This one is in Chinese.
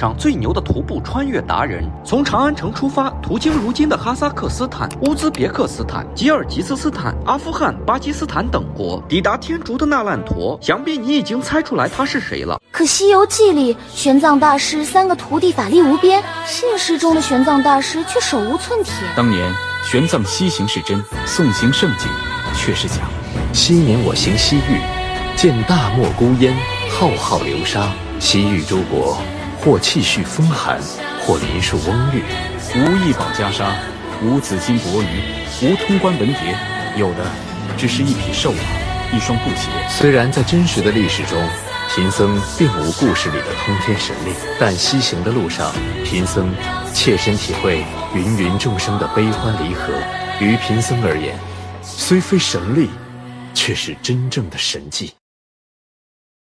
上最牛的徒步穿越达人，从长安城出发，途经如今的哈萨克斯坦、乌兹别克斯坦、吉尔吉斯斯坦、阿富汗、巴基斯坦等国，抵达天竺的那烂陀。想必你已经猜出来他是谁了。可《西游记》里玄奘大师三个徒弟法力无边，现实中的玄奘大师却手无寸铁。当年玄奘西行是真，送行胜景却是假。昔年我行西域，见大漠孤烟，浩浩流沙。西域诸国，或气蓄风寒，或林树翁郁。无一宝袈裟，无紫金帛鱼，无通关文牒，有的只是一匹瘦马，一双布鞋。虽然在真实的历史中，贫僧并无故事里的通天神力，但西行的路上，贫僧切身体会芸芸众生的悲欢离合。于贫僧而言，虽非神力，却是真正的神迹。